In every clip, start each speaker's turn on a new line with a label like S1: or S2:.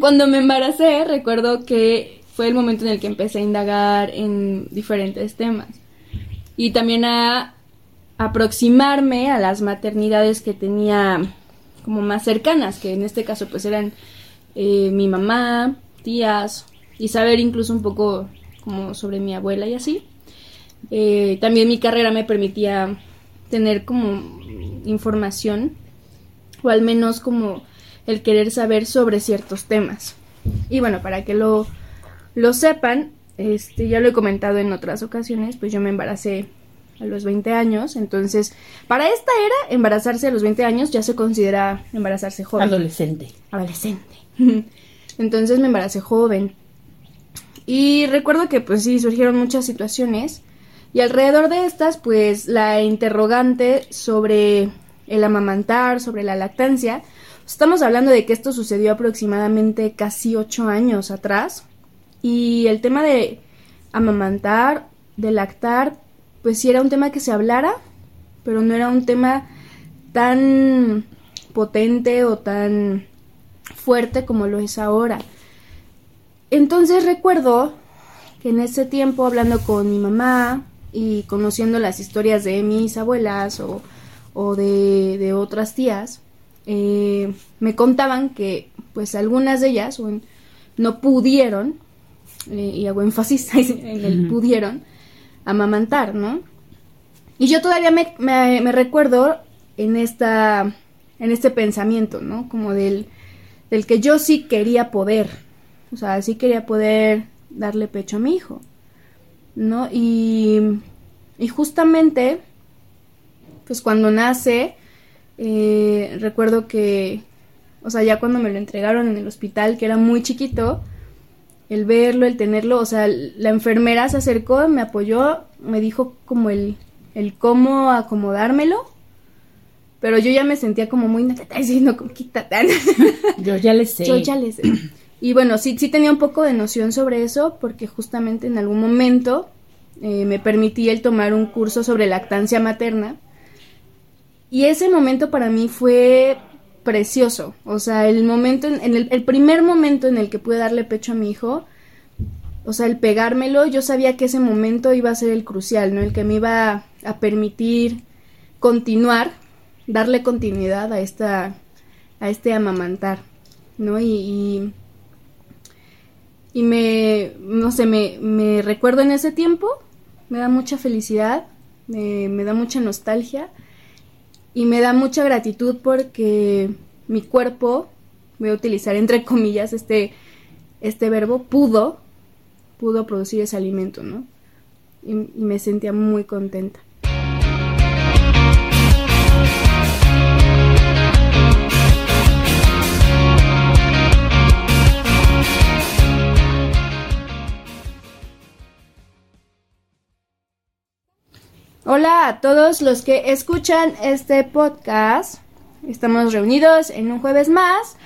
S1: cuando me embaracé, recuerdo que fue el momento en el que empecé a indagar en diferentes temas y también a aproximarme a las maternidades que tenía como más cercanas, que en este caso pues eran eh, mi mamá, tías y saber incluso un poco como sobre mi abuela y así. Eh, también mi carrera me permitía tener como información o al menos como el querer saber sobre ciertos temas. Y bueno, para que lo, lo sepan, este, ya lo he comentado en otras ocasiones, pues yo me embaracé a los 20 años, entonces para esta era embarazarse a los 20 años ya se considera embarazarse joven.
S2: Adolescente.
S1: Adolescente. Entonces me embaracé joven. Y recuerdo que pues sí, surgieron muchas situaciones y alrededor de estas pues la interrogante sobre el amamantar, sobre la lactancia, estamos hablando de que esto sucedió aproximadamente casi ocho años atrás y el tema de amamantar, de lactar, pues sí era un tema que se hablara, pero no era un tema tan potente o tan fuerte como lo es ahora. Entonces recuerdo que en ese tiempo hablando con mi mamá y conociendo las historias de mis abuelas o, de, otras tías, eh, me contaban que pues algunas de ellas no pudieron, eh, y hago énfasis en el pudieron, amamantar, ¿no? Y yo todavía me, me recuerdo en esta en este pensamiento, ¿no? Como del del que yo sí quería poder, o sea, sí quería poder darle pecho a mi hijo, ¿no? Y, y justamente, pues cuando nace, eh, recuerdo que, o sea, ya cuando me lo entregaron en el hospital, que era muy chiquito, el verlo, el tenerlo, o sea, la enfermera se acercó, me apoyó, me dijo como el, el cómo acomodármelo pero yo ya me sentía como muy diciendo.
S2: Yo ya le sé.
S1: Yo ya le sé. Y bueno, sí, sí tenía un poco de noción sobre eso porque justamente en algún momento eh, me permití el tomar un curso sobre lactancia materna. Y ese momento para mí fue precioso. O sea, el momento, en, el, el, primer momento en el que pude darle pecho a mi hijo, o sea, el pegármelo, yo sabía que ese momento iba a ser el crucial, ¿no? El que me iba a permitir continuar darle continuidad a esta a este amamantar, ¿no? Y, y, me, no sé, me, me, recuerdo en ese tiempo, me da mucha felicidad, me da mucha nostalgia y me da mucha gratitud porque mi cuerpo, voy a utilizar entre comillas este, este verbo, pudo, pudo producir ese alimento, ¿no? y me sentía muy contenta. Hola a todos los que escuchan este podcast. Estamos reunidos en un jueves más.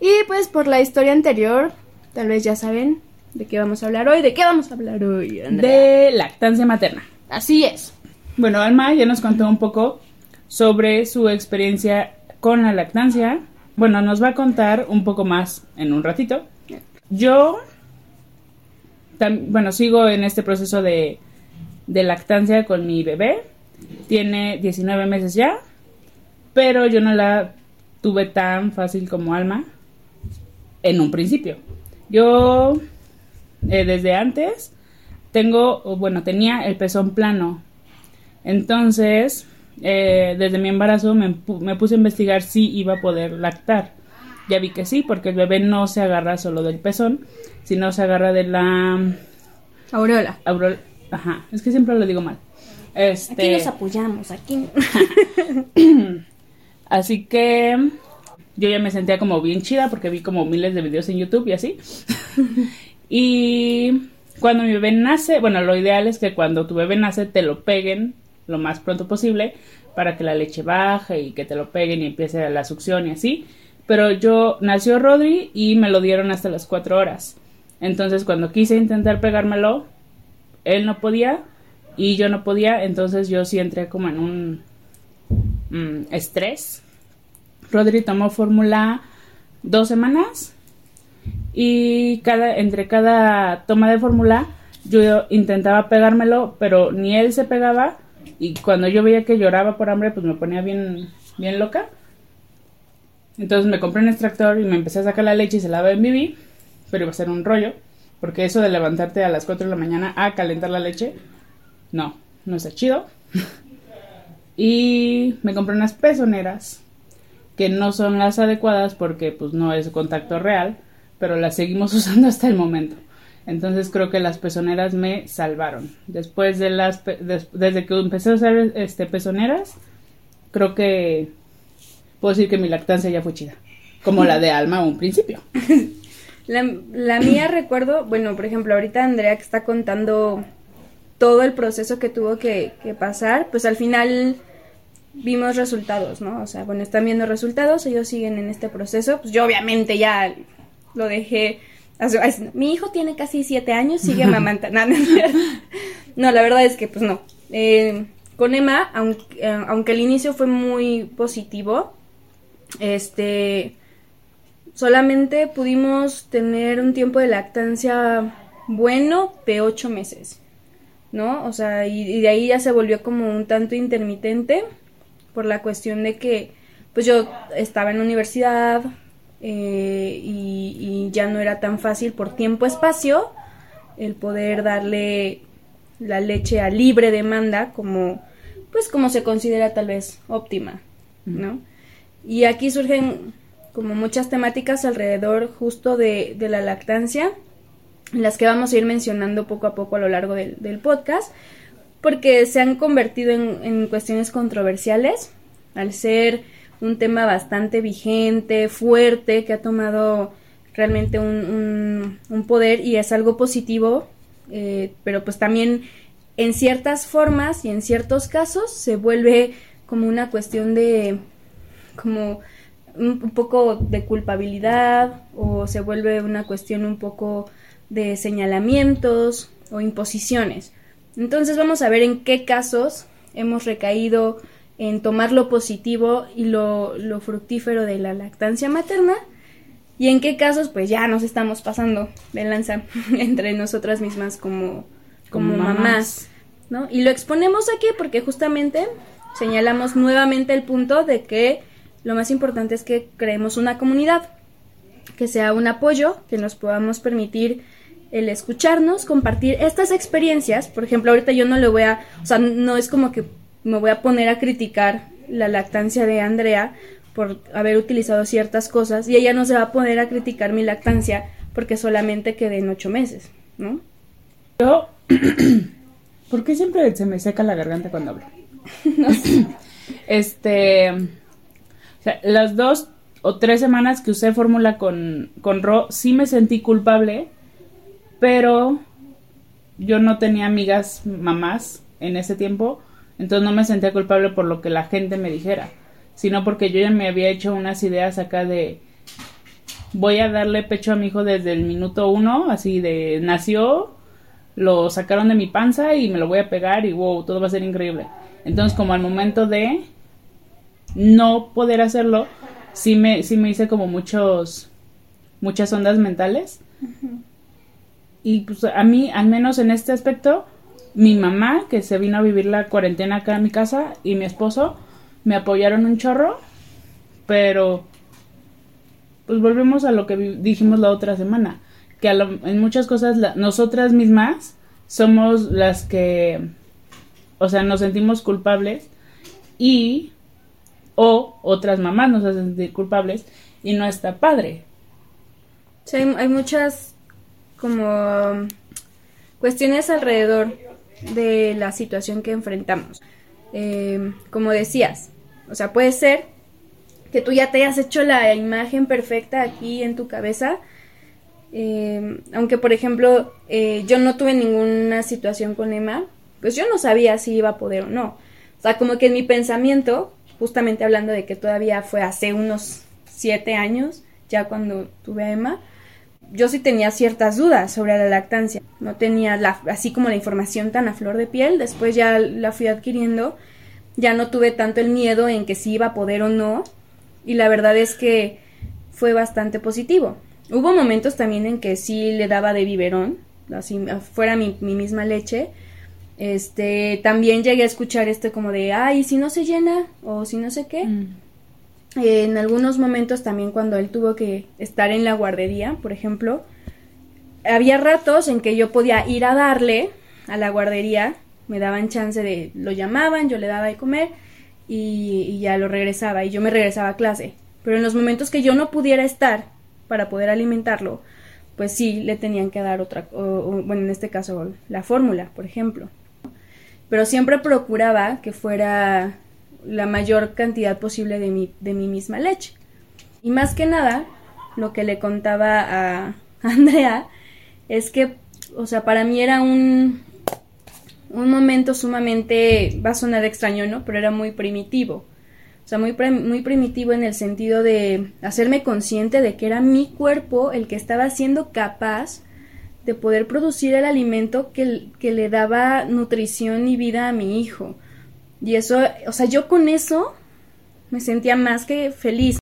S1: Y pues por la historia anterior, tal vez ya saben de qué vamos a hablar hoy. ¿De qué vamos a hablar hoy?
S2: De lactancia materna.
S1: Así es.
S2: Bueno, Alma ya nos contó un poco sobre su experiencia con la lactancia. Bueno, nos va a contar un poco más en un ratito. Yo, bueno, sigo en este proceso de de lactancia con mi bebé. Tiene 19 meses ya, pero yo no la tuve tan fácil como Alma en un principio. Yo eh, desde antes tengo, bueno, tenía el pezón plano. Entonces, eh, desde mi embarazo me, me, puse a investigar si iba a poder lactar. Ya vi que sí, porque el bebé no se agarra solo del pezón, sino se agarra de la...
S1: Aureola.
S2: Aureola Ajá, es que siempre lo digo mal.
S1: Este... Aquí nos apoyamos, aquí.
S2: así que yo ya me sentía como bien chida porque vi como miles de videos en YouTube y así. y cuando mi bebé nace, bueno, lo ideal es que cuando tu bebé nace te lo peguen lo más pronto posible para que la leche baje y que te lo peguen y empiece la succión y así. Pero yo nació Rodri y me lo dieron hasta las 4 horas. Entonces cuando quise intentar pegármelo, él no podía y yo no podía, entonces yo sí entré como en un mm, estrés. Rodri tomó fórmula dos semanas y cada, entre cada toma de fórmula yo intentaba pegármelo, pero ni él se pegaba y cuando yo veía que lloraba por hambre, pues me ponía bien, bien loca. Entonces me compré un extractor y me empecé a sacar la leche y se la daba en Bibi, pero iba a ser un rollo, porque eso de levantarte a las 4 de la mañana a calentar la leche, no, no está chido. y me compré unas pezoneras que no son las adecuadas porque pues no es contacto real, pero las seguimos usando hasta el momento. Entonces creo que las pezoneras me salvaron. Después de las desde que empecé a usar este pezoneras, creo que puedo decir que mi lactancia ya fue chida, como la de Alma a un principio.
S1: La, la mía recuerdo, bueno, por ejemplo, ahorita Andrea que está contando todo el proceso que tuvo que, que pasar, pues al final vimos resultados, ¿no? O sea, bueno, están viendo resultados, ellos siguen en este proceso, pues yo obviamente ya lo dejé mi hijo tiene casi siete años, sigue amamantando. no, la verdad es que pues no. Eh, con Emma, aunque, eh, aunque el inicio fue muy positivo, este, solamente pudimos tener un tiempo de lactancia bueno de ocho meses, ¿no? O sea, y, de ahí ya se volvió como un tanto intermitente por la cuestión de que, pues yo estaba en la universidad, eh, y, ya no era tan fácil por tiempo-espacio el poder darle la leche a libre demanda como pues como se considera tal vez óptima, ¿no? Y aquí surgen como muchas temáticas alrededor justo de, de, la lactancia, las que vamos a ir mencionando poco a poco a lo largo del, podcast, porque se han convertido en, en cuestiones controversiales al ser un tema bastante vigente, fuerte, que ha tomado realmente un, un, poder y es algo positivo, eh, pero pues también en ciertas formas y en ciertos casos se vuelve como una cuestión de como un, poco de culpabilidad o se vuelve una cuestión un poco de señalamientos o imposiciones. Entonces vamos a ver en qué casos hemos recaído en tomar lo positivo y lo, fructífero de la lactancia materna y en qué casos pues ya nos estamos pasando de lanza entre nosotras mismas como, como, mamás. ¿no? Y lo exponemos aquí porque justamente señalamos nuevamente el punto de que lo más importante es que creemos una comunidad, que sea un apoyo, que nos podamos permitir el escucharnos, compartir estas experiencias. Por ejemplo, ahorita yo no le voy a, o sea, no es como que me voy a poner a criticar la lactancia de Andrea por haber utilizado ciertas cosas y ella no se va a poner a criticar mi lactancia porque solamente quedé en ocho meses, ¿no?
S2: Yo, ¿por qué siempre se me seca la garganta cuando hablo?
S1: no sé.
S2: Este, las dos o tres semanas que usé fórmula con, con Ro, sí me sentí culpable, pero yo no tenía amigas mamás en ese tiempo entonces no me sentía culpable por lo que la gente me dijera, sino porque yo ya me había hecho unas ideas acá de voy a darle pecho a mi hijo desde el minuto uno, así de nació, lo sacaron de mi panza y me lo voy a pegar y wow, todo va a ser increíble. Entonces como al momento de no poder hacerlo, sí me, sí me hice como muchos, muchas ondas mentales. Y pues a mí, al menos en este aspecto, mi mamá, que se vino a vivir la cuarentena acá en mi casa, y mi esposo me apoyaron un chorro, pero pues volvemos a lo que dijimos la otra semana, que en muchas cosas nosotras mismas somos las que, o sea, nos sentimos culpables y o otras mamás nos hacen sentir culpables y no está padre.
S1: Sí, hay muchas como cuestiones alrededor de la situación que enfrentamos. Eh, como decías, o sea, puede ser que tú ya te hayas hecho la imagen perfecta aquí en tu cabeza, eh, aunque por ejemplo eh, yo no tuve ninguna situación con Emma, pues yo no sabía si iba a poder o no. O sea, como que en mi pensamiento, justamente hablando de que todavía fue hace unos siete años, ya cuando tuve a Emma, yo sí tenía ciertas dudas sobre la lactancia. No tenía la, así como la información tan a flor de piel. Después ya la fui adquiriendo. Ya no tuve tanto el miedo en que si iba a poder o no. Y la verdad es que fue bastante positivo. Hubo momentos también en que sí le daba de biberón, así fuera mi, mi misma leche. Este, también llegué a escuchar este como de, ay, si no se llena o si no sé qué.
S2: Mm.
S1: En algunos momentos también cuando él tuvo que estar en la guardería, por ejemplo, había ratos en que yo podía ir a darle a la guardería, me daban chance de, lo llamaban, yo le daba de comer y, y ya lo regresaba y yo me regresaba a clase. Pero en los momentos que yo no pudiera estar para poder alimentarlo, pues sí le tenían que dar otra, o- o, bueno, en este caso la fórmula, por ejemplo. Pero siempre procuraba que fuera la mayor cantidad posible de mi, de mi misma leche. Y más que nada, lo que le contaba a Andrea es que, o sea, para mí era un, un momento sumamente, va a sonar extraño, ¿no? Pero era muy primitivo. O sea, muy, muy primitivo en el sentido de hacerme consciente de que era mi cuerpo el que estaba siendo capaz de poder producir el alimento que, que le daba nutrición y vida a mi hijo. Y eso, o sea, yo con eso me sentía más que feliz.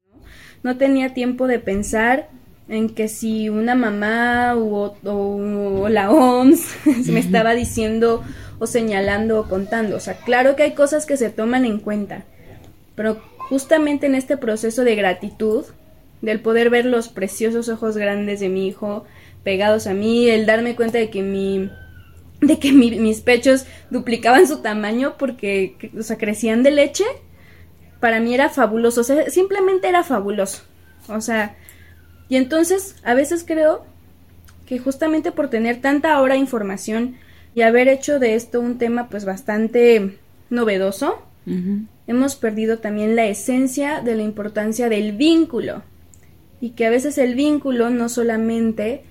S1: No, No tenía tiempo de pensar en que si una mamá o, o- o la OMS me estaba diciendo o señalando o contando. O sea, claro que hay cosas que se toman en cuenta, pero justamente en este proceso de gratitud, del poder ver los preciosos ojos grandes de mi hijo pegados a mí, el darme cuenta de que mi de que mi- mis pechos duplicaban su tamaño porque que- o sea, crecían de leche, para mí era fabuloso, o sea, simplemente era fabuloso. O sea, y entonces a veces creo que justamente por tener tanta ahora información y haber hecho de esto un tema pues bastante novedoso, hemos perdido también la esencia de la importancia del vínculo. Y que a veces el vínculo no solamente,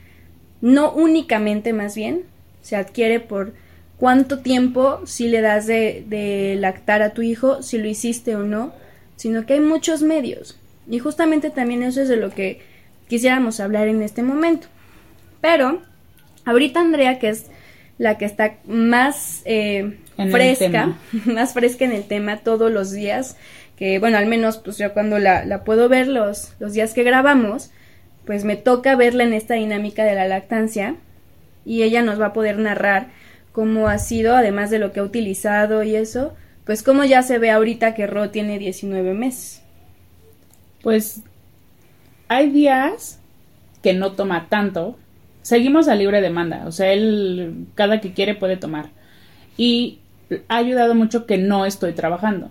S1: no únicamente más bien, se adquiere por cuánto tiempo si le das de, de lactar a tu hijo, si lo hiciste o no, sino que hay muchos medios. Y justamente también eso es de lo que quisiéramos hablar en este momento. Pero, ahorita Andrea, que es la que está más eh, fresca, más fresca en el tema todos los días, que bueno, al menos pues yo cuando la, la puedo ver los, los días que grabamos, pues me toca verla en esta dinámica de la lactancia y ella nos va a poder narrar cómo ha sido, además de lo que ha utilizado y eso, pues cómo ya se ve ahorita que Ro tiene 19 meses.
S2: Pues hay días que no toma tanto. Seguimos a libre demanda, o sea, él cada que quiere puede tomar. Y ha ayudado mucho que no estoy trabajando.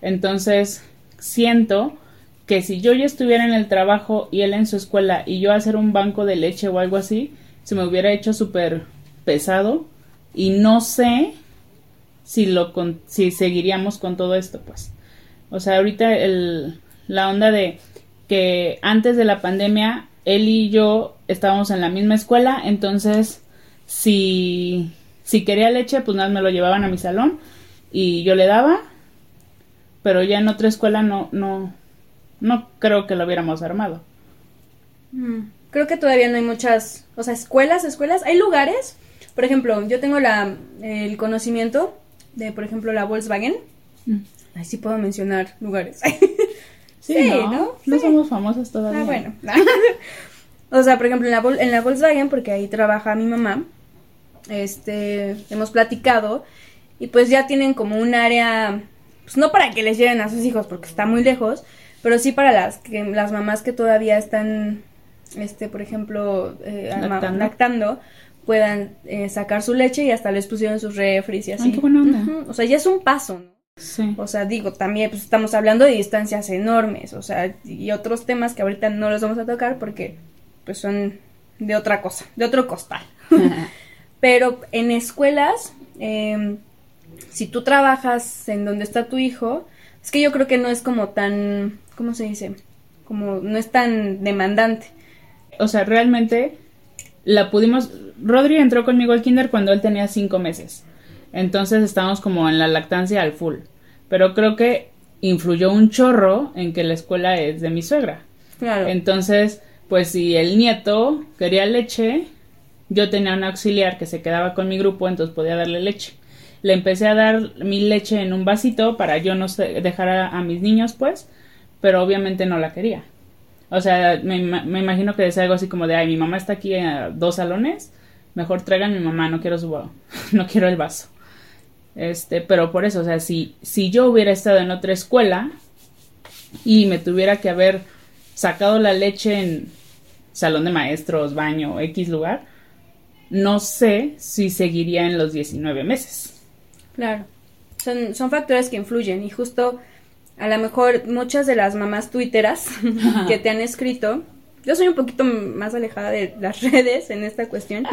S2: Entonces, siento que si yo ya estuviera en el trabajo y él en su escuela y yo hacer un banco de leche o algo así, se me hubiera hecho súper pesado y no sé si lo con- si seguiríamos con todo esto, pues. O sea, ahorita el, la onda de que antes de la pandemia él y yo estábamos en la misma escuela, entonces si si quería leche, pues nada, me lo llevaban a mi salón y yo le daba, pero ya en otra escuela no no no creo que lo hubiéramos armado.
S1: Mm, Creo que todavía no hay muchas, o sea, escuelas, escuelas, hay lugares, por ejemplo, yo tengo la, el conocimiento de, por ejemplo, la Volkswagen, Ay, sí puedo mencionar lugares.
S2: Sí,
S1: Sí,
S2: ¿no?
S1: ¿no?
S2: No
S1: Sí.
S2: somos famosas todavía.
S1: Ah, bueno. o sea, por ejemplo, en la, en la Volkswagen, porque ahí trabaja mi mamá, este, hemos platicado y pues ya tienen como un área, pues no para que les lleven a sus hijos porque está muy lejos, pero sí para las que las mamás que todavía están, este, por ejemplo, eh,
S2: Lactando.
S1: lactando, puedan eh, sacar su leche y hasta les pusieron sus refris y así.
S2: Ay, qué buena onda.
S1: O sea, ya es un paso, ¿no?
S2: Sí.
S1: O sea, digo, también pues, estamos hablando de distancias enormes, o sea, y otros temas que ahorita no los vamos a tocar porque pues son de otra cosa, de otro costal. Pero en escuelas, eh, si tú trabajas en donde está tu hijo, es que yo creo que no es como tan, ¿cómo se dice? Como no es tan demandante.
S2: o sea, realmente la pudimos. Rodri entró conmigo al kinder cuando él tenía cinco meses. Entonces estábamos como en la lactancia al full. Pero creo que influyó un chorro en que la escuela es de mi suegra.
S1: Claro.
S2: Entonces, pues si el nieto quería leche, yo tenía un auxiliar que se quedaba con mi grupo, entonces podía darle leche. Le empecé a dar mi leche en un vasito para yo no dejar a, a mis niños, pues, pero obviamente no la quería. O sea, me, me imagino que es algo así como de, ay, mi mamá está aquí a dos salones, mejor traigan mi mamá, no quiero su, no quiero el vaso. Este, pero por eso, o sea, si, si yo hubiera estado en otra escuela y me tuviera que haber sacado la leche en salón de maestros, baño, X lugar, no sé si seguiría en los 19 meses.
S1: Claro, son, son factores que influyen y justo a lo mejor muchas de las mamás tuiteras que te han escrito, yo soy un poquito más alejada de las redes en esta cuestión.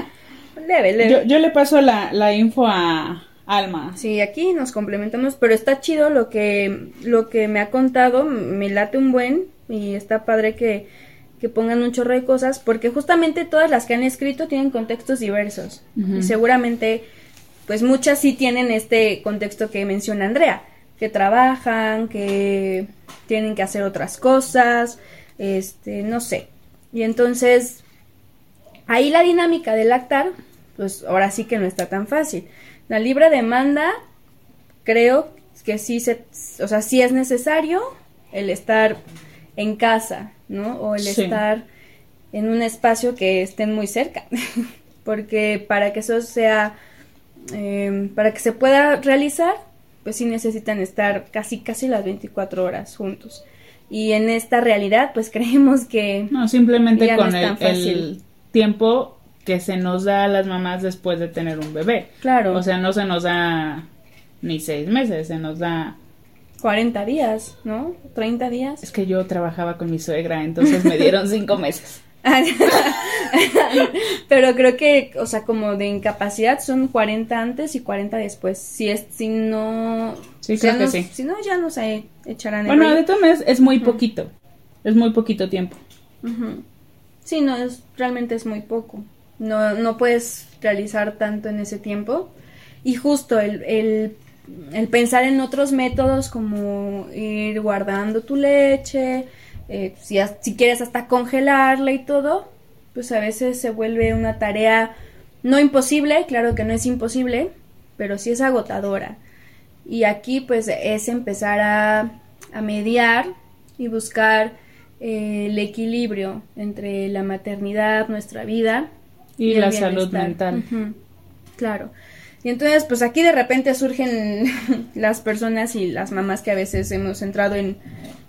S1: Leve, leve.
S2: Yo, le paso la, la info a Alma.
S1: Sí, aquí nos complementamos, pero está chido lo que, lo que me ha contado, me late un buen y está padre que, que pongan un chorro de cosas, porque justamente todas las que han escrito tienen contextos diversos y seguramente pues muchas sí tienen este contexto que menciona Andrea, que trabajan, que tienen que hacer otras cosas, este, no sé. Y entonces ahí la dinámica del lactar, pues ahora sí que no está tan fácil. La libre demanda, creo que sí se, o sea, sí es necesario el estar en casa, ¿no? O el estar en un espacio que estén muy cerca, porque para que eso sea, eh, para que se pueda realizar, pues sí necesitan estar casi, casi las 24 horas juntos. Y en esta realidad, pues creemos que...
S2: No, simplemente con el, el tiempo que se nos da a las mamás después de tener un bebé.
S1: Claro.
S2: O sea, no se nos da ni seis meses, se nos da...
S1: 40 días, ¿no? 30 días.
S2: Es que yo trabajaba con mi suegra, entonces me dieron cinco meses.
S1: Pero creo que, o sea, como de incapacidad son 40 antes y 40 después. Si es, si no...
S2: Sí, creo que sí.
S1: Si no, ya nos echarán
S2: el Bueno, de todas maneras es muy poquito. Es muy poquito tiempo.
S1: Sí, no, es, realmente es muy poco no, no puedes realizar tanto en ese tiempo. Y justo el, el, el pensar en otros métodos como ir guardando tu leche, eh, si, si quieres hasta congelarla y todo, pues a veces se vuelve una tarea no imposible, claro que no es imposible, pero sí es agotadora. Y aquí pues es empezar a, a mediar y buscar eh, el equilibrio entre la maternidad, nuestra vida
S2: y, la salud mental.
S1: Claro. Y entonces, pues aquí de repente surgen las personas y las mamás que a veces hemos entrado en,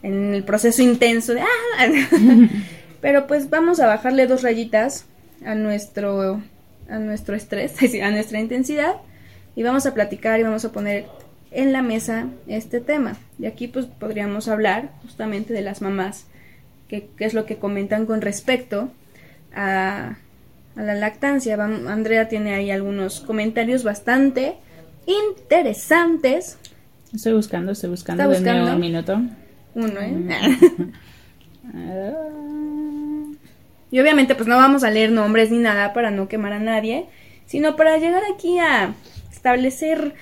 S1: en el proceso intenso de... ¡Ah! Pero pues vamos a bajarle dos rayitas a nuestro, a nuestro estrés, a nuestra intensidad y vamos a platicar y vamos a poner en la mesa este tema. Y aquí pues podríamos hablar justamente de las mamás, que, que es lo que comentan con respecto a a la lactancia. Andrea tiene ahí algunos comentarios bastante interesantes.
S2: Estoy buscando, estoy buscando. ¿Está buscando? un minuto.
S1: Uno, ¿eh? y obviamente pues no vamos a leer nombres ni nada para no quemar a nadie, sino para llegar aquí a establecer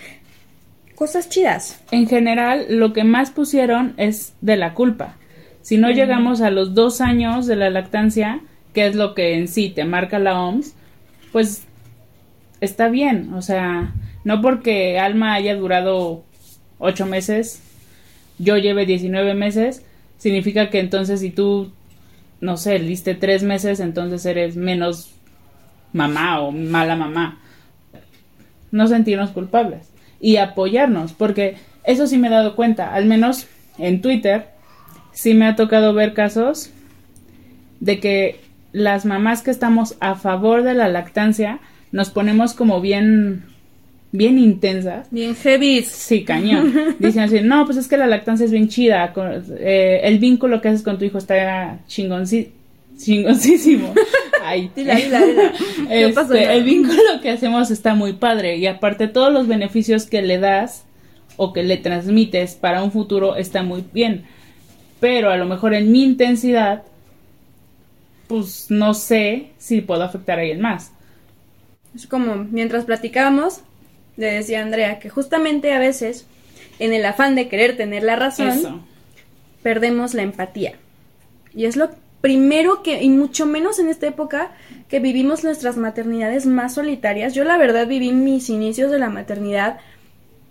S1: cosas chidas.
S2: En general, lo que más pusieron es de la culpa. Si no llegamos a los dos años de la lactancia, qué es lo que en sí te marca la OMS, pues está bien. O sea, no porque Alma haya durado ocho meses, yo lleve 19 meses, significa que entonces si tú, no sé, liste tres meses, entonces eres menos mamá o mala mamá. No sentirnos culpables y apoyarnos, porque eso sí me he dado cuenta, al menos en Twitter, sí me ha tocado ver casos de que las mamás que estamos a favor de la lactancia nos ponemos como bien bien intensas.
S1: Bien heavy.
S2: Sí, cañón. Dicen así, no, pues es que la lactancia es bien chida. Eh, el vínculo que haces con tu hijo está chingoncísimo. Ay.
S1: Dila, dila, dila.
S2: Este, el vínculo que hacemos está muy padre. Y aparte todos los beneficios que le das o que le transmites para un futuro está muy bien. Pero a lo mejor en mi intensidad pues no sé si puedo afectar a alguien más.
S1: Es como mientras platicábamos, le decía a Andrea que justamente a veces, en el afán de querer tener la razón, perdemos la empatía. Y es lo primero que, y mucho menos en esta época, que vivimos nuestras maternidades más solitarias. Yo la verdad viví mis inicios de la maternidad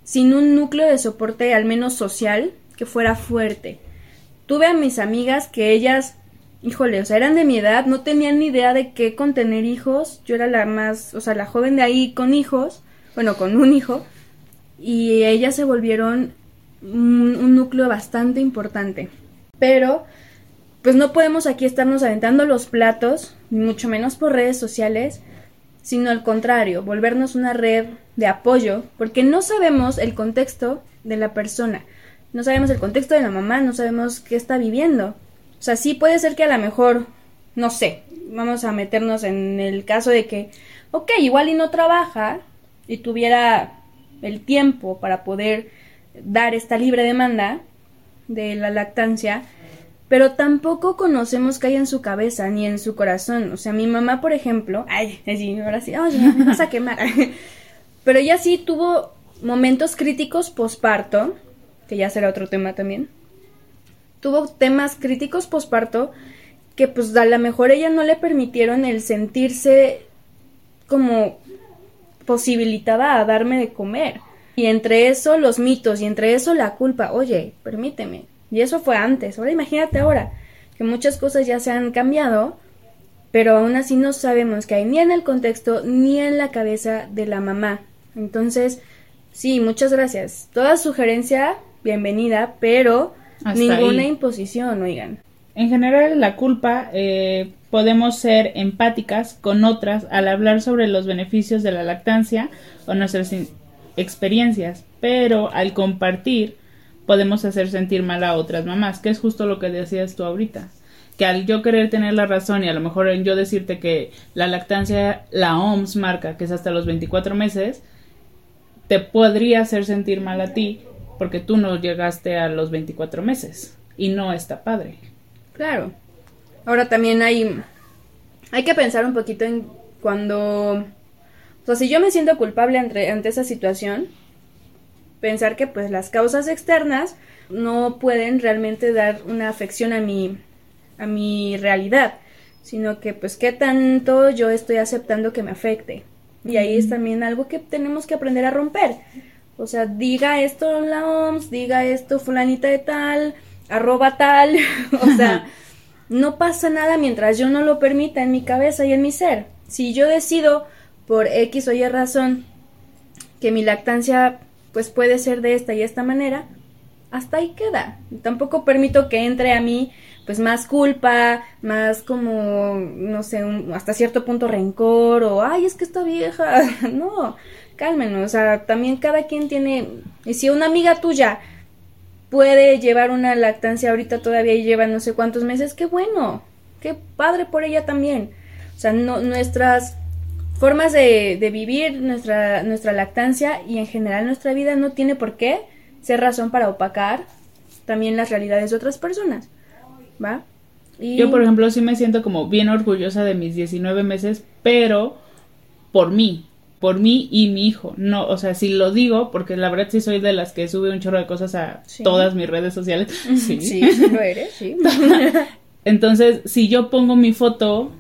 S1: sin un núcleo de soporte, al menos social, que fuera fuerte. Tuve a mis amigas que ellas híjole, o sea, eran de mi edad, no tenían ni idea de qué contener hijos. Yo era la más, o sea, la joven de ahí con hijos, bueno, con un hijo, y ellas se volvieron un, núcleo bastante importante. Pero, pues no podemos aquí estarnos aventando los platos, mucho menos por redes sociales, sino al contrario, volvernos una red de apoyo, porque no sabemos el contexto de la persona, no sabemos el contexto de la mamá, no sabemos qué está viviendo. O sea, sí puede ser que a lo mejor, no sé, vamos a meternos en el caso de que, ok, igual y no trabaja y tuviera el tiempo para poder dar esta libre demanda de la lactancia, pero tampoco conocemos qué hay en su cabeza ni en su corazón. O sea, mi mamá, por ejemplo, ay, sí, ahora sí, oye, me vas a quemar. pero ella sí tuvo momentos críticos posparto, que ya será otro tema también tuvo temas críticos posparto que pues a lo mejor ella no le permitieron el sentirse como posibilitada a darme de comer. Y entre eso los mitos y entre eso la culpa, oye, permíteme. Y eso fue antes. Ahora imagínate ahora que muchas cosas ya se han cambiado, pero aún así no sabemos que hay ni en el contexto ni en la cabeza de la mamá. Entonces, sí, muchas gracias. Toda sugerencia, bienvenida, pero Ninguna imposición, oigan.
S2: En general, la culpa eh, podemos ser empáticas con otras al hablar sobre los beneficios de la lactancia o nuestras experiencias, pero al compartir podemos hacer sentir mal a otras mamás, que es justo lo que decías tú ahorita. Que al yo querer tener la razón y a lo mejor en yo decirte que la lactancia, la OMS marca que es hasta los 24 meses, te podría hacer sentir mal a ti porque tú no llegaste a los 24 meses y no está padre.
S1: Claro. Ahora también hay hay que pensar un poquito en cuando o sea, si yo me siento culpable ante, ante esa situación, pensar que pues las causas externas no pueden realmente dar una afección a mi a mi realidad, sino que pues qué tanto yo estoy aceptando que me afecte. Y ahí es también algo que tenemos que aprender a romper. O sea, diga esto la OMS, diga esto fulanita de tal, arroba tal. o sea, no pasa nada mientras yo no lo permita en mi cabeza y en mi ser. Si yo decido por X o Y razón que mi lactancia pues puede ser de esta y esta manera, hasta ahí queda. Tampoco permito que entre a mí pues más culpa, más como, no sé, hasta cierto punto rencor o, ay, es que está vieja. no, cálmenos, o sea, también cada quien tiene, y si una amiga tuya puede llevar una lactancia ahorita todavía y lleva no sé cuántos meses, qué bueno, qué padre por ella también. O sea, no, nuestras formas de, vivir nuestra, nuestra lactancia y en general nuestra vida no tiene por qué ser razón para opacar también las realidades de otras personas, ¿va?
S2: Y... Yo, por ejemplo, sí me siento como bien orgullosa de mis 19 meses, pero por mí, por mí y mi hijo. No, o sea, si lo digo, porque la verdad sí soy de las que sube un chorro de cosas a todas mis redes sociales.
S1: Sí, sí, lo eres, sí.
S2: Entonces, si yo pongo mi foto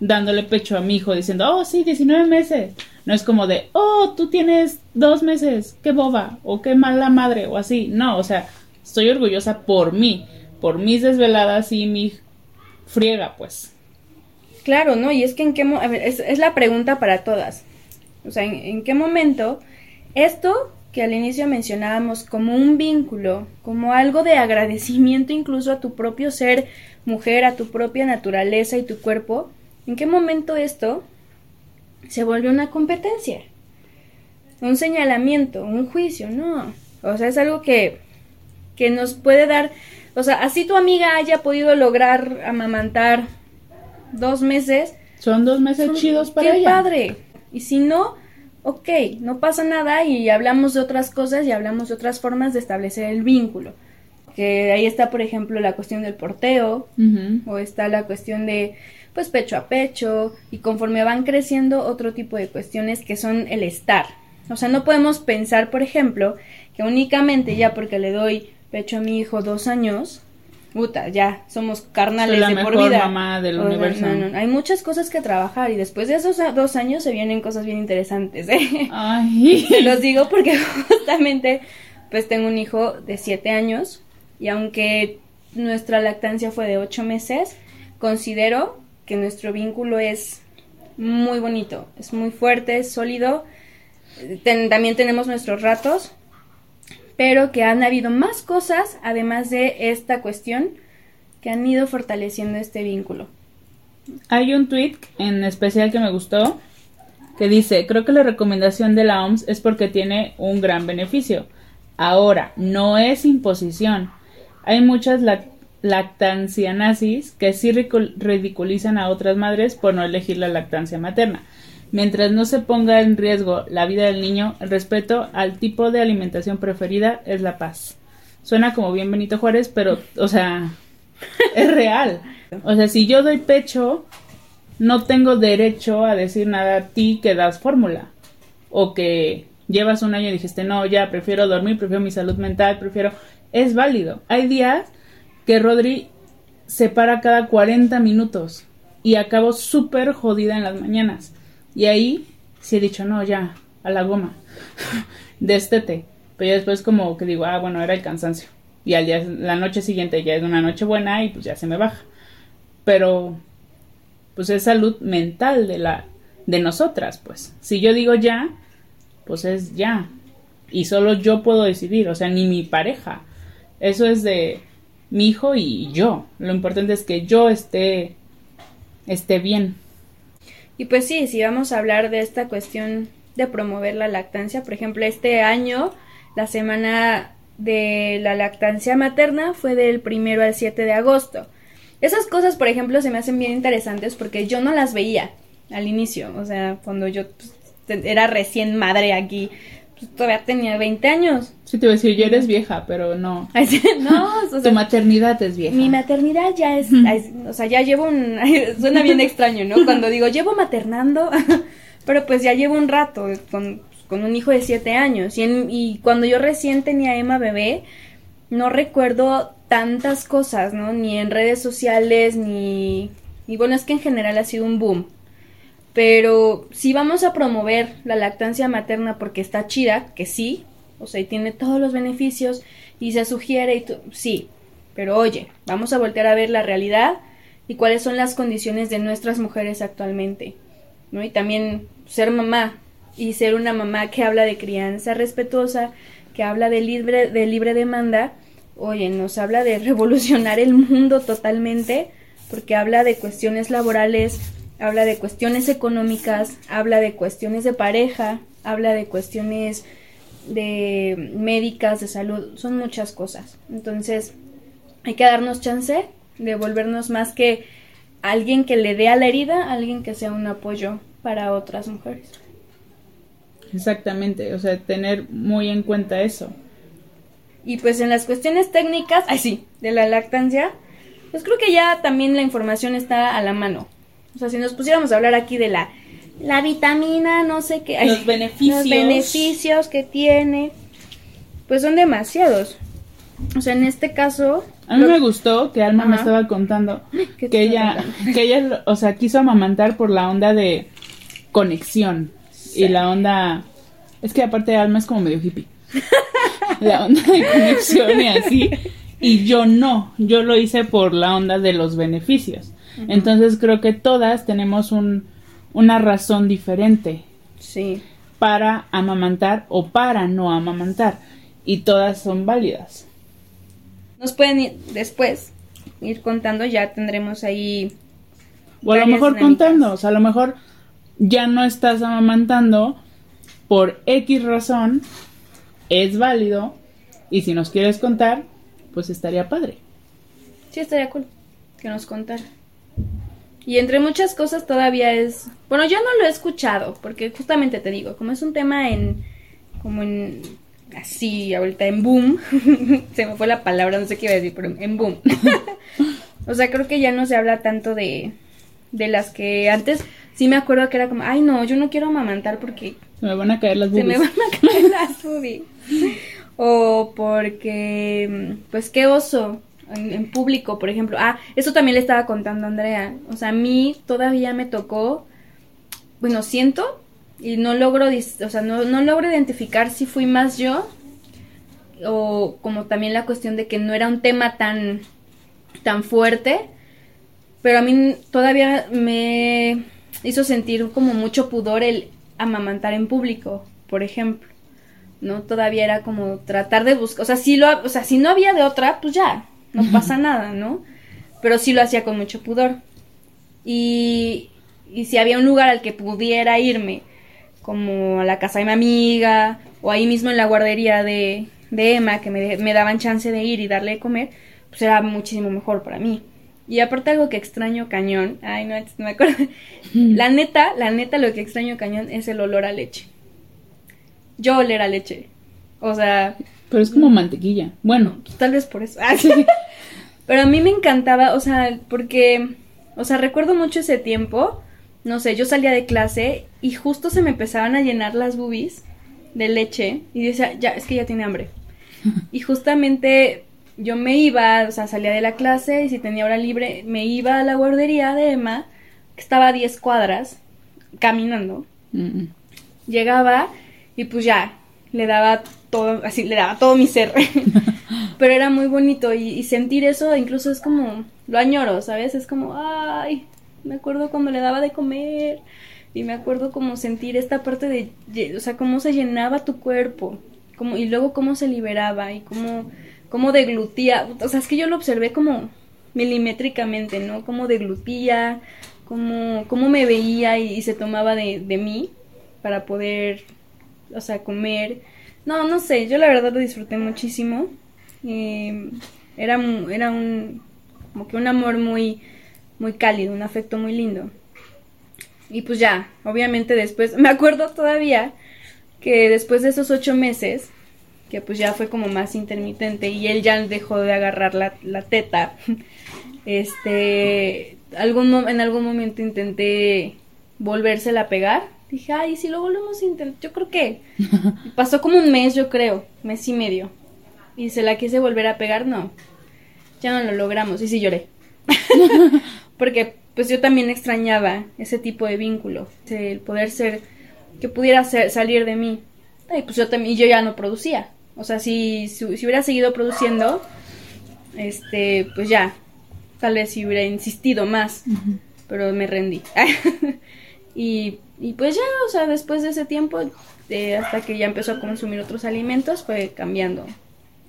S2: dándole pecho a mi hijo diciendo, oh, sí, 19 meses. No es como de, oh, tú tienes dos meses, qué boba, o qué mala madre, o así. No, o sea, estoy orgullosa por mí, por mis desveladas y mi friega, pues.
S1: Claro, ¿no? Y es que en qué... a ver, es la pregunta para todas. O sea, ¿en, qué momento esto que al inicio mencionábamos como un vínculo, como algo de agradecimiento incluso a tu propio ser mujer, a tu propia naturaleza y tu cuerpo, ¿en qué momento esto se vuelve una competencia? Un señalamiento, un juicio, no. O sea, es algo que, que nos puede dar, o sea, así tu amiga haya podido lograr amamantar dos meses.
S2: Son dos meses chidos para
S1: ella. ¡Qué padre! Y si no, ok, no pasa nada y hablamos de otras cosas y hablamos de otras formas de establecer el vínculo. Que ahí está, por ejemplo, la cuestión del porteo, o está la cuestión de, pues, pecho a pecho, y conforme van creciendo otro tipo de cuestiones que son el estar. O sea, no podemos pensar, por ejemplo, que únicamente ya porque le doy pecho a mi hijo dos años, puta, ya somos carnales
S2: la
S1: de
S2: mejor
S1: por vida.
S2: mamá del universo.
S1: No, no, hay muchas cosas que trabajar y después de esos dos años se vienen cosas bien interesantes. ¿eh?
S2: Ay.
S1: Se los digo porque justamente pues tengo un hijo de siete años y aunque nuestra lactancia fue de ocho meses, considero que nuestro vínculo es muy bonito, es muy fuerte, es sólido. también tenemos nuestros ratos, pero que han habido más cosas, además de esta cuestión, que han ido fortaleciendo este vínculo.
S2: Hay un tweet en especial que me gustó que dice, creo que la recomendación de la OMS es porque tiene un gran beneficio. Ahora, no es imposición. Hay muchas lactancia nazis que sí ridiculizan a otras madres por no elegir la lactancia materna. Mientras no se ponga en riesgo la vida del niño, el respeto al tipo de alimentación preferida es la paz. Suena como bien Benito Juárez, pero, o sea, es real. O sea, si yo doy pecho, no tengo derecho a decir nada a ti que das fórmula. O que llevas un año y dijiste, no, ya, prefiero dormir, prefiero mi salud mental, prefiero... Es válido. Hay días que Rodri se para cada 40 minutos y acabo súper jodida en las mañanas. Y ahí sí he dicho, no, ya, a la goma, destete. Pero ya después como que digo, ah, bueno, era el cansancio. Y al día, la noche siguiente ya es una noche buena y pues ya se me baja. Pero, pues es salud mental de la, de nosotras, pues. Si yo digo ya, pues es ya. Y solo yo puedo decidir, o sea, ni mi pareja. Eso es de, mi hijo y yo. Lo importante es que yo esté, esté bien.
S1: Y pues sí, si vamos a hablar de esta cuestión de promover la lactancia, por ejemplo, este año, la semana de la lactancia materna fue del primero al 7 de agosto. Esas cosas, por ejemplo, se me hacen bien interesantes porque yo no las veía al inicio, o sea, cuando yo pues, era recién madre aquí pues, todavía tenía 20 años.
S2: Sí, te voy a decir, yo eres vieja, pero no.
S1: no,
S2: tu maternidad es vieja.
S1: Mi maternidad ya es, o sea, ya llevo un, suena bien extraño, ¿no? Cuando digo, llevo maternando, pero pues ya llevo un rato con, con un hijo de 7 años. Y, y cuando yo recién tenía Emma bebé, no recuerdo tantas cosas, ¿no? Ni en redes sociales, ni... Y bueno, es que en general ha sido un boom pero si vamos a promover la lactancia materna porque está chida, que sí, o sea, y tiene todos los beneficios y se sugiere y sí, pero oye, vamos a voltear a ver la realidad y cuáles son las condiciones de nuestras mujeres actualmente, ¿no? Y también ser mamá y ser una mamá que habla de crianza respetuosa, que habla de libre, de libre demanda, oye, nos habla de revolucionar el mundo totalmente, porque habla de cuestiones laborales habla de cuestiones económicas, habla de cuestiones de pareja, habla de cuestiones de médicas, de salud, son muchas cosas. Entonces, hay que darnos chance de volvernos más que alguien que le dé a la herida, alguien que sea un apoyo para otras mujeres.
S2: Exactamente, o sea, tener muy en cuenta eso.
S1: Y pues en las cuestiones técnicas, ay sí, de la lactancia, pues creo que ya también la información está a la mano. O sea, si nos pusiéramos a hablar aquí de la, la vitamina, no sé qué.
S2: Los beneficios.
S1: Los beneficios que tiene. Pues son demasiados. O sea, en este caso.
S2: A mí me gustó que Alma me estaba contando que ella, que ella, o sea, quiso amamantar por la onda de conexión. Y la onda. Es que aparte Alma es como medio hippie. la onda de conexión y así. Y yo no. Yo lo hice por la onda de los beneficios. Entonces creo que todas tenemos un, una razón diferente.
S1: Sí.
S2: Para amamantar o para no amamantar. Y todas son válidas.
S1: Nos pueden ir después ir contando, ya tendremos ahí.
S2: O a lo mejor contando, o sea, a lo mejor ya no estás amamantando por X razón, es válido, y si nos quieres contar, pues estaría padre.
S1: Sí, estaría cool que nos contara. Y entre muchas cosas todavía es, bueno, yo no lo he escuchado, porque justamente te digo, como es un tema en, como en, así, ahorita en boom, se me fue la palabra, no sé qué iba a decir, pero en boom. o sea, creo que ya no se habla tanto de, de las que antes, sí me acuerdo que era como, ay no, yo no quiero amamantar porque...
S2: Se me van a caer las boobies.
S1: Se me van a caer las boobies. o porque, pues qué oso, en, público, por ejemplo. Ah, eso también le estaba contando a Andrea. O sea, a mí todavía me tocó, bueno, siento y no logro, o sea, no, no logro identificar si fui más yo o como también la cuestión de que no era un tema tan, tan fuerte, pero a mí todavía me hizo sentir como mucho pudor el amamantar en público, por ejemplo. ¿No? Todavía era como tratar de buscar, o sea, si lo, o sea, si no había de otra, pues ya, no pasa nada, ¿no? Pero sí lo hacía con mucho pudor. Y, y si había un lugar al que pudiera irme, como a la casa de mi amiga, o ahí mismo en la guardería de, de Emma, que me, me daban chance de ir y darle de comer, pues era muchísimo mejor para mí. Y aparte algo que extraño cañón, ay no, no me acuerdo, la neta, la neta lo que extraño cañón es el olor a leche. Yo oler a leche. O sea...
S2: Pero es como mantequilla. Bueno.
S1: Tal vez por eso. Ah, Pero a mí me encantaba, o sea, porque, o sea, recuerdo mucho ese tiempo, no sé, yo salía de clase y justo se me empezaban a llenar las boobies de leche y decía, ya, es que ya tiene hambre. Y justamente yo me iba, o sea, salía de la clase y si tenía hora libre, me iba a la guardería de Emma, que estaba a 10 cuadras, caminando. Llegaba y pues ya, le daba todo, así, le daba todo mi ser. Pero era muy bonito y, sentir eso incluso es como, lo añoro, ¿sabes? Es como, ay, me acuerdo cuando le daba de comer y me acuerdo como sentir esta parte de, o sea, cómo se llenaba tu cuerpo, como, y luego cómo se liberaba y cómo cómo deglutía, o sea, es que yo lo observé como milimétricamente, ¿no? Cómo deglutía, cómo, cómo me veía y, se tomaba de, de, mí para poder, o sea, comer. No, no sé, yo la verdad lo disfruté muchísimo. Eh, era, era un, como que un amor muy, muy cálido, un afecto muy lindo. Y pues ya, obviamente después, me acuerdo todavía que después de esos ocho meses, que pues ya fue como más intermitente y él ya dejó de agarrar la, la teta. Este, algún, en algún momento intenté volvérsela a pegar. Dije, ay, si lo volvemos a intentar, yo creo que pasó como un mes, yo creo, mes y medio. Y se la quise volver a pegar, no, ya no lo logramos. Y sí lloré. Porque pues yo también extrañaba ese tipo de vínculo, el poder ser, que pudiera ser, salir de mí. Y pues yo también, yo ya no producía. O sea, si, si, hubiera seguido produciendo, este, pues ya, tal vez si hubiera insistido más, pero me rendí. y, y pues ya, o sea, después de ese tiempo, hasta que ya empezó a consumir otros alimentos, fue cambiando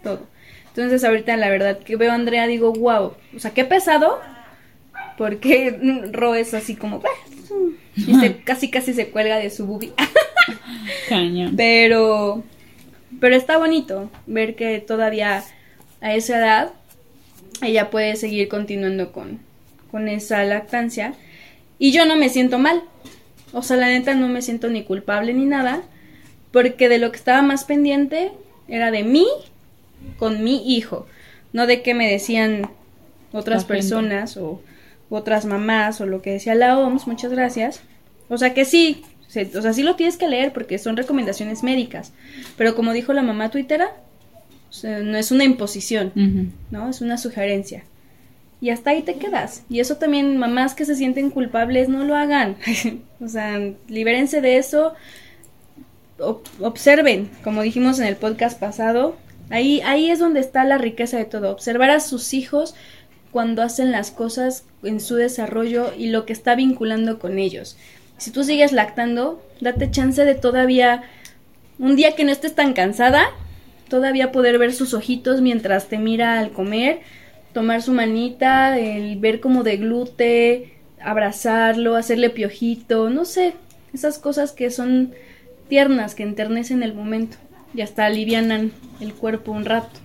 S1: todo. Entonces ahorita la verdad que veo a Andrea digo, wow, o sea, qué pesado, porque Ro es así como, y se, casi casi se cuelga de su. Caño. Pero pero está bonito ver que todavía a esa edad ella puede seguir continuando con, con esa lactancia. Y yo no me siento mal. O sea, la neta no me siento ni culpable ni nada. Porque de lo que estaba más pendiente era de mí con mi hijo. No de que me decían otras personas o otras mamás o lo que decía la OMS. Muchas gracias. O sea que sí, o sea, sí lo tienes que leer porque son recomendaciones médicas. Pero como dijo la mamá tuitera, no es una imposición, ¿no? Es una sugerencia. Y hasta ahí te quedas. Y eso también, mamás que se sienten culpables, no lo hagan. o sea, libérense de eso. observen, como dijimos en el podcast pasado, ahí, ahí es donde está la riqueza de todo. Observar a sus hijos cuando hacen las cosas en su desarrollo y lo que está vinculando con ellos si tú sigues lactando, date chance de todavía, un día que no estés tan cansada, todavía poder ver sus ojitos mientras te mira al comer, tomar su manita, el ver como de glute, abrazarlo, hacerle piojito, no sé, esas cosas que son tiernas, que enternecen el momento y hasta alivianan el cuerpo un rato.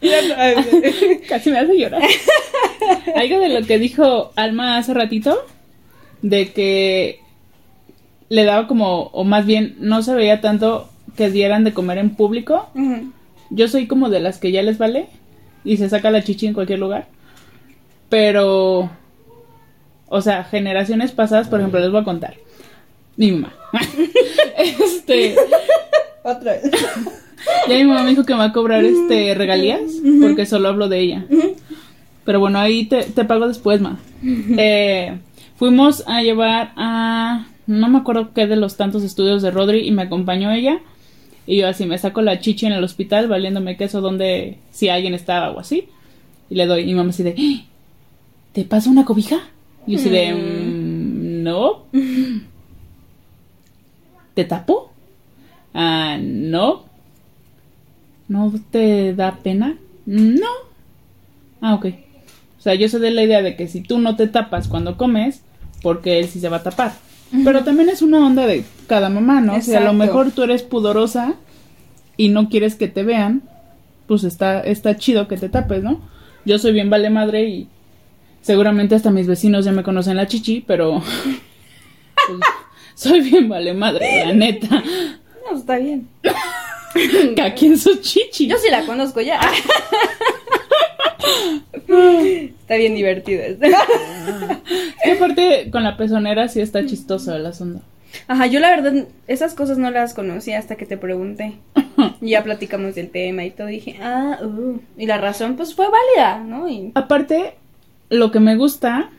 S2: Casi me hace llorar. Algo de lo que dijo Alma hace ratito, de que le daba como, o más bien no se veía tanto que dieran de comer en público. Yo soy como de las que ya les vale y se saca la chichi en cualquier lugar. Pero, o sea, generaciones pasadas, por ejemplo, les voy a contar. Mi mamá. este. Otra vez. Ya mi mamá me dijo que me va a cobrar este regalías porque solo hablo de ella. Pero bueno, ahí te, te pago después, ma. Eh, fuimos a llevar a no me acuerdo qué de los tantos estudios de Rodri y me acompañó ella. Y yo así me saco la chichi en el hospital valiéndome queso donde si alguien estaba o así. Y le doy. Y mi mamá así de, "¡Ah! ¿te pasa una cobija? Y yo así de, "Mm, no. ¿Te tapo? Ah, no. ¿No te da pena? No. Ah, ok. O sea, yo soy de la idea de que si tú no te tapas cuando comes, porque él sí se va a tapar. Pero también es una onda de cada mamá, ¿no? O sea, a lo
S1: Exacto.
S2: mejor tú eres pudorosa y no quieres que te vean, pues está, está chido que te tapes, ¿no? Yo soy bien vale madre y seguramente hasta mis vecinos ya me conocen la chichi, pero pues, soy bien vale madre, la neta.
S1: No, está bien.
S2: Cada quien su chichi.
S1: Yo sí la conozco ya. está bien divertido.
S2: Aparte, con la pezonera sí está chistoso el asunto.
S1: Ajá, yo la verdad, esas cosas no las conocía hasta que te pregunté. Y ya platicamos del tema y todo. Y dije, ah, uh. Y la razón, pues fue válida, ¿no? Y.
S2: Aparte, lo que me gusta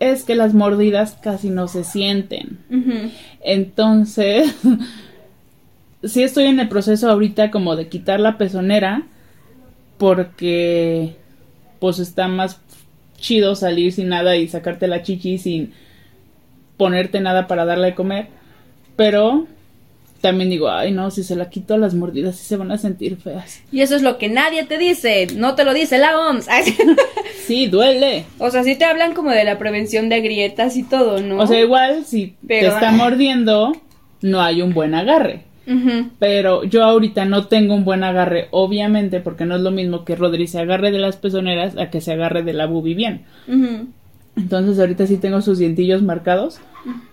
S2: es que las mordidas casi no se sienten. Entonces, sí estoy en el proceso ahorita como de quitar la pezonera porque pues está más chido salir sin nada y sacarte la chichi sin ponerte nada para darle de comer. Pero también digo, ay no, si se la quito las mordidas sí se van a sentir feas.
S1: Y eso es lo que nadie te dice. No te lo dice la OMS.
S2: Sí, duele.
S1: o sea, sí te hablan como de la prevención de grietas y todo, ¿no?
S2: O sea, igual si
S1: Pero-
S2: te está mordiendo, no hay un buen agarre. Pero yo ahorita no tengo un buen agarre, obviamente, porque no es lo mismo que Rodri se agarre de las pezoneras a que se agarre de la bubi bien.
S1: Ujú.
S2: Entonces ahorita sí tengo sus dientillos marcados.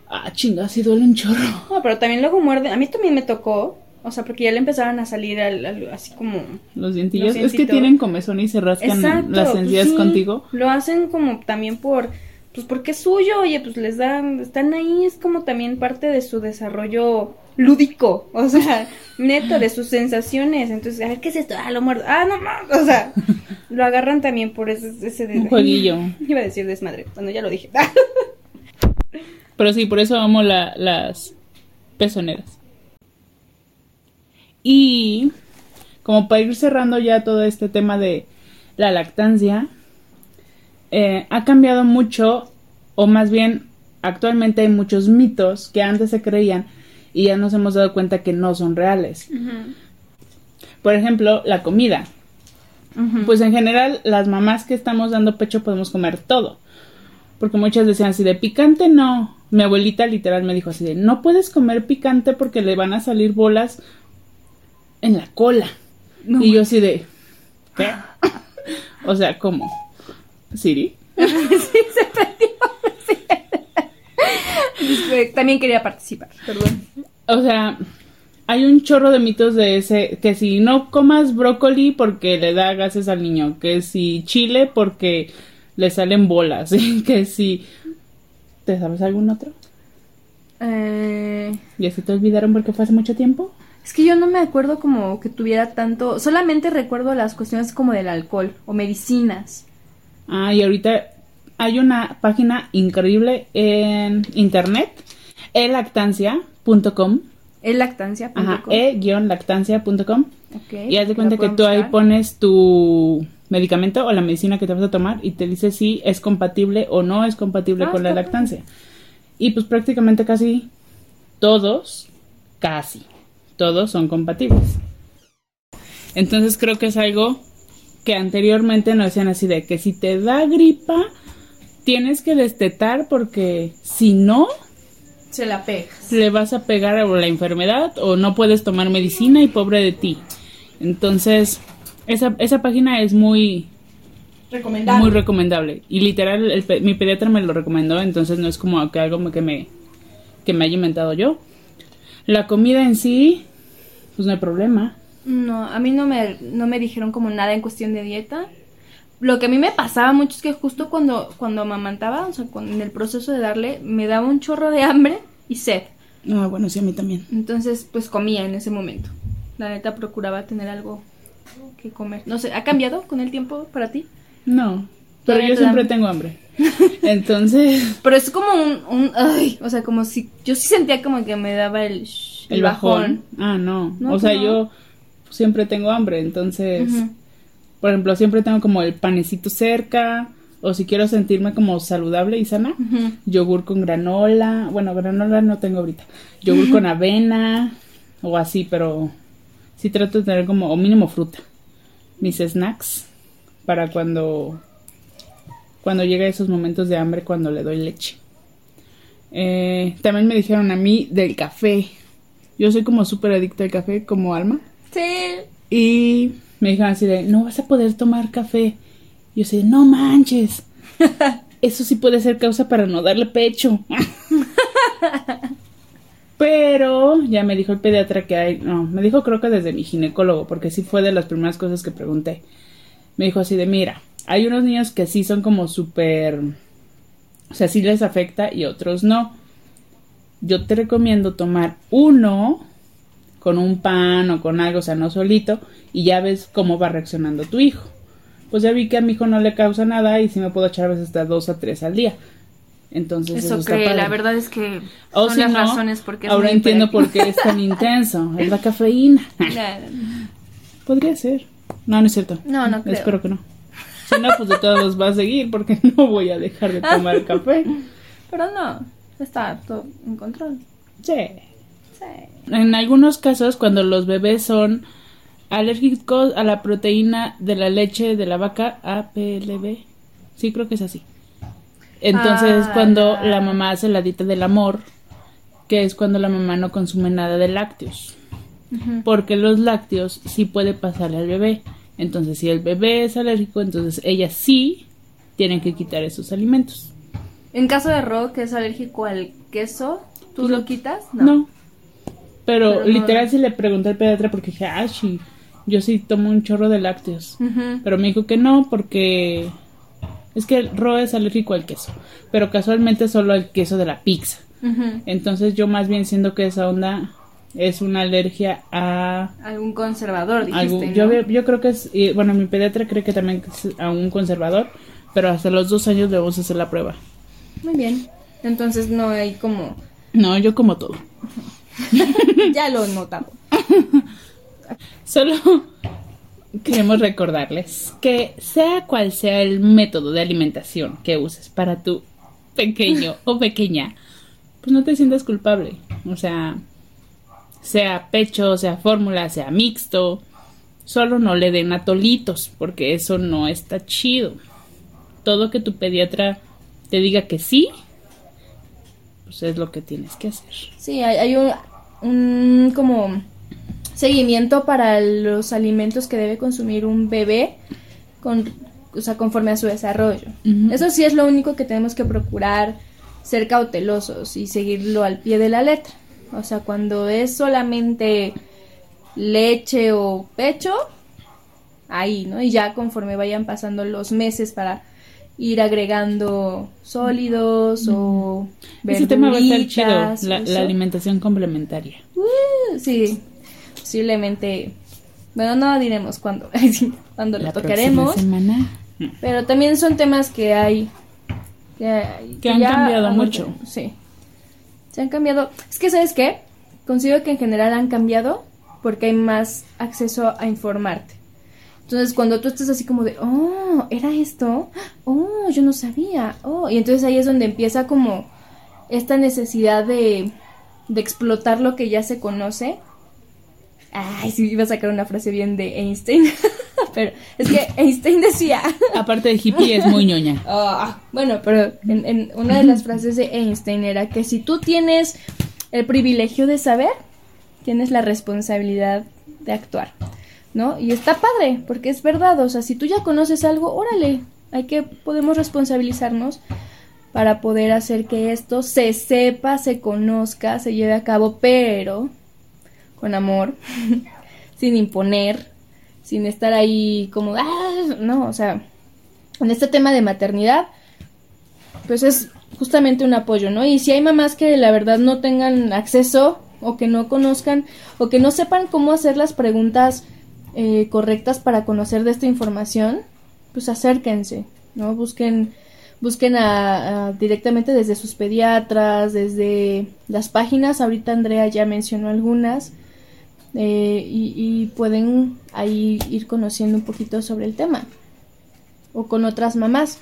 S2: Ah, chinga, sí duele un chorro.
S1: No, pero también luego muerde. A mí también me tocó. O sea, porque ya le empezaron a salir al- al- así como.
S2: Los dientillos.
S1: Los
S2: es que tienen comezón y se rascan
S1: Exacto.
S2: las
S1: pues
S2: encías
S1: sí,
S2: contigo.
S1: Lo hacen como también por. Pues porque es suyo, oye, pues les dan. Están ahí, es como también parte de su desarrollo lúdico. O sea, neto, de sus sensaciones. Entonces, a ver, ¿qué es esto? Ah, lo muerdo. Ah, no, no. O sea, lo agarran también por ese. ese
S2: Un jueguillo.
S1: Iba a decir desmadre. Bueno, ya lo dije.
S2: Pero sí, por eso amo la- las pezoneras. Y como para ir cerrando ya todo este tema de la lactancia, eh, ha cambiado mucho, o más bien actualmente hay muchos mitos que antes se creían y ya nos hemos dado cuenta que no son reales. Por ejemplo, la comida. Pues en general, las mamás que estamos dando pecho podemos comer todo. Porque muchas decían así de picante no. Mi abuelita literal me dijo así de no puedes comer picante porque le van a salir bolas en la cola.
S1: No.
S2: Y yo así de ¿qué? o sea, ¿cómo? ¿Siri?
S1: También quería participar, perdón.
S2: O sea, hay un chorro de mitos de ese, que si no comas brócoli porque le da gases al niño, que si chile porque le salen bolas, que si... ¿Te sabes algún otro?
S1: Eh,
S2: ¿Ya se te olvidaron porque fue hace mucho tiempo?
S1: es que yo no me acuerdo como que tuviera tanto. Solamente recuerdo las cuestiones como del alcohol o medicinas.
S2: Ah, y ahorita hay una página increíble en internet, elactancia.com,
S1: El lactancia.
S2: ajá, e-lactancia.com, y haz de cuenta que tú ahí pones tu medicamento o la medicina que te vas a tomar y te dice si es compatible o no es compatible
S1: Ah,
S2: con la lactancia. Y pues prácticamente casi todos, casi todos son compatibles. Entonces creo que es algo que anteriormente no decían así de que si te da gripa tienes que destetar porque si no
S1: Se la pegas.
S2: le vas a pegar a la enfermedad o no puedes tomar medicina y pobre de ti. Entonces, esa, esa página es muy,
S1: Recomendable.
S2: muy recomendable. Y literal, el pe- mi pediatra me lo recomendó, entonces no es como que algo que me, que me haya inventado yo. La comida en sí, pues no hay problema.
S1: No, a mí no me, no me dijeron como nada en cuestión de dieta. Lo que a mí me pasaba mucho es que justo cuando, cuando amamantaba, o sea, cuando- en el proceso de darle, me daba un chorro de hambre y sed.
S2: Ah, bueno, sí, a mí también.
S1: Entonces, pues comía en ese momento. La neta procuraba tener algo que comer. No sé, ¿ha cambiado con el tiempo para ti?
S2: No, pero yo siempre tengo hambre. Entonces,
S1: Pero es como un, un ay, o sea, como si yo sí sentía como que me daba el, sh-
S2: el bajón. Ah, no.
S1: No,
S2: o sea,
S1: no.
S2: yo siempre tengo hambre, entonces... Por ejemplo, siempre tengo como el panecito cerca, o si quiero sentirme como saludable y sana, yogur con granola, bueno, granola no tengo ahorita, yogur con avena o así, pero sí trato de tener como, o mínimo fruta, mis snacks para cuando, cuando llega esos momentos de hambre cuando le doy leche. Eh, también me dijeron a mí del café. Yo soy como súper adicta al café, como alma.
S1: Sí.
S2: Y me dijeron así de, no vas a poder tomar café. Y yo sé, no manches. Eso sí puede ser causa para no darle pecho. Pero ya me dijo el pediatra que hay, no, me dijo creo que desde mi ginecólogo, porque sí fue de las primeras cosas que pregunté. Me dijo así de, mira, hay unos niños que sí son como súper o sea, sí les afecta y otros no. Yo te recomiendo tomar uno con un pan o con algo, o sea, no solito, y ya ves cómo va reaccionando tu hijo. Pues ya vi que a mi hijo no le causa nada y sí me puedo echar a veces hasta dos a tres al día. Entonces,
S1: eso,
S2: eso
S1: que la verdad es que son las razones porque
S2: ahora entiendo por qué es tan intenso. Es la cafeína. Podría ser. No, no es cierto.
S1: No, no creo.
S2: Espero que no no, pues de todos va a seguir porque no voy a dejar de tomar café.
S1: Pero no, está todo en control.
S2: Sí. En algunos casos, cuando los bebés son alérgicos a la proteína de la leche de la vaca APLB, sí creo que es así. Entonces, ah, cuando la mamá hace la dieta del amor, que es cuando la mamá no consume nada de lácteos. Porque los lácteos sí puede pasarle al bebé. Entonces, si el bebé es alérgico, entonces ella sí tiene que quitar esos alimentos.
S1: En caso de Ro, que es alérgico al queso, ¿tú lo quitas?
S2: No. Pero, literal, si le pregunté al pediatra porque dije, ah, sí, yo sí tomo un chorro de lácteos. Pero me dijo que no porque es que Ro es alérgico al queso. Pero casualmente solo al queso de la pizza. Entonces yo más bien siendo que esa onda es una alergia a...
S1: Algún conservador, dijiste,
S2: yo, yo creo que es... bueno, mi pediatra cree que también es a un conservador, pero hasta los dos años debemos hacer la prueba.
S1: Muy bien. Entonces no hay como...
S2: No, yo como todo.
S1: ya lo he notado.
S2: Solo queremos recordarles que sea cual sea el método de alimentación que uses para tu pequeño o pequeña, pues no te sientas culpable. O sea, sea pecho, sea fórmula, sea mixto. Solo no le den atolitos, porque eso no está chido. Todo que tu pediatra te diga que sí, pues es lo que tienes que hacer.
S1: Sí, hay, un, como seguimiento para los alimentos que debe consumir un bebé con, o sea, conforme a su desarrollo. Eso sí es lo único que tenemos que procurar ser cautelosos y seguirlo al pie de la letra. O sea, cuando es solamente leche o pecho, ahí, ¿no? Y ya conforme vayan pasando los meses para ir agregando sólidos o
S2: Ese tema va a estar chido, la, alimentación complementaria.
S1: Uh, sí, posiblemente, bueno, no diremos cuándo, cuándo la tocaremos.
S2: Semana.
S1: Pero también son temas que hay
S2: que, que, han cambiado mucho.
S1: Sí. Se han cambiado. Es que, ¿sabes qué? Considero que en general han cambiado porque hay más acceso a informarte. Entonces, cuando tú estás así como de, oh, ¿era esto? Oh, yo no sabía. Oh, y entonces ahí es donde empieza como esta necesidad de, de explotar lo que ya se conoce. Ay, sí, iba a sacar una frase bien de Einstein. pero es que Einstein decía.
S2: Aparte de hippie, es muy ñoña.
S1: Ah, bueno, pero en, una de las frases de Einstein era que si tú tienes el privilegio de saber, tienes la responsabilidad de actuar. ¿No? Y está padre, porque es verdad, o sea, si tú ya conoces algo, órale, hay que, podemos responsabilizarnos para poder hacer que esto se sepa, se conozca, se lleve a cabo, pero con amor, sin imponer, sin estar ahí como, ah, no, o sea, en este tema de maternidad, pues es justamente un apoyo, ¿no? Y si hay mamás que la verdad no tengan acceso o que no conozcan o que no sepan cómo hacer las preguntas eh, correctas para conocer de esta información, pues acérquense, ¿no? Busquen, busquen a, directamente desde sus pediatras, desde las páginas, ahorita Andrea ya mencionó algunas, eh, y, y pueden ahí ir conociendo un poquito sobre el tema o con otras mamás.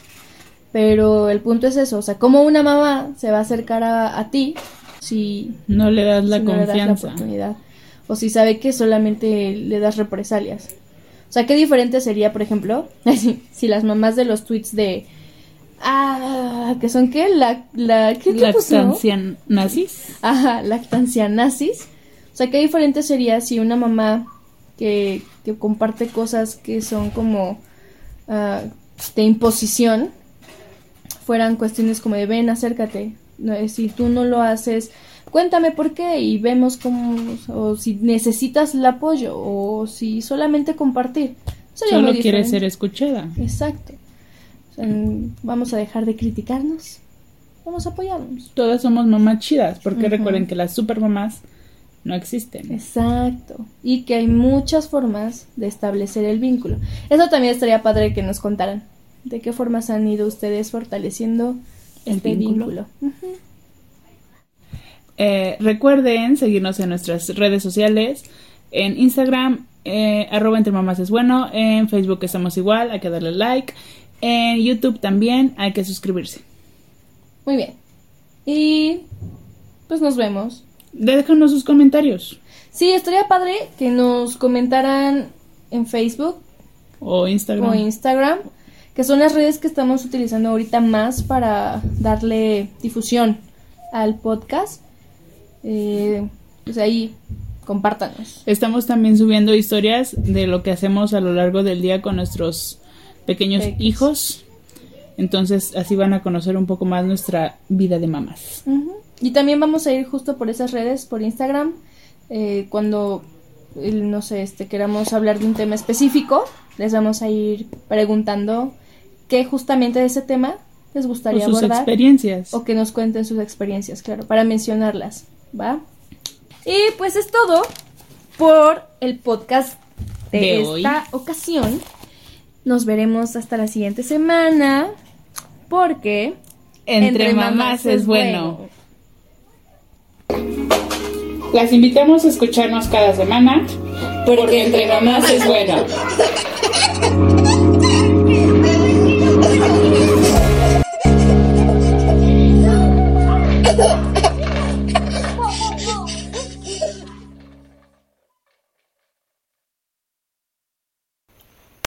S1: Pero el punto es eso, o sea, ¿cómo una mamá se va a acercar a, a ti si
S2: No le das la
S1: si no le das la
S2: confianza.
S1: oportunidad? O si sabe que solamente le das represalias. O sea, qué diferente sería, por ejemplo, si las mamás de los tweets de... Ah, que son qué? La, la, ¿qué?
S2: Lactancia nazis.
S1: Ajá, lactancia nazis. O sea, qué diferente sería si una mamá que, que comparte cosas que son como ah, de imposición fueran cuestiones como de ven, acércate. No, Si tú no lo haces, cuéntame por qué y vemos cómo, o si necesitas el apoyo o si solamente compartir. Sería
S2: Solo quiere ser escuchada.
S1: Exacto. O sea, vamos a dejar de criticarnos. Vamos a apoyarnos.
S2: Todas somos mamás chidas, porque recuerden que las supermamás no existen.
S1: Exacto. Y que hay muchas formas de establecer el vínculo. Eso también estaría padre que nos contaran. ¿De qué formas han ido ustedes fortaleciendo
S2: ¿El
S1: este
S2: vínculo? Eh, recuerden seguirnos en nuestras redes sociales. En Instagram, eh, arroba entre mamás es bueno. En Facebook estamos igual, hay que darle like. En YouTube también hay que suscribirse.
S1: Muy bien. Y pues nos vemos.
S2: Déjanos sus comentarios
S1: Sí, estaría padre que nos comentaran en Facebook
S2: o Instagram.
S1: o Instagram, que son las redes que estamos utilizando ahorita más para darle difusión al podcast. Eh, pues ahí, compártanos.
S2: Estamos también subiendo historias de lo que hacemos a lo largo del día con nuestros pequeños
S1: Peques.
S2: hijos. Entonces así van a conocer un poco más nuestra vida de mamás.
S1: Y también vamos a ir justo por esas redes, por Instagram, eh, cuando, no sé, este, queramos hablar de un tema específico, les vamos a ir preguntando qué justamente de ese tema les
S2: O
S1: gustaría
S2: sus
S1: abordar
S2: experiencias.
S1: o que nos cuenten sus experiencias, claro, para mencionarlas, ¿va? Y pues es todo por el podcast de,
S2: De
S1: esta ocasión. Nos veremos hasta la siguiente semana porque
S2: Entre, mamás, es bueno. Las invitamos a escucharnos cada semana porque entre mamás es bueno.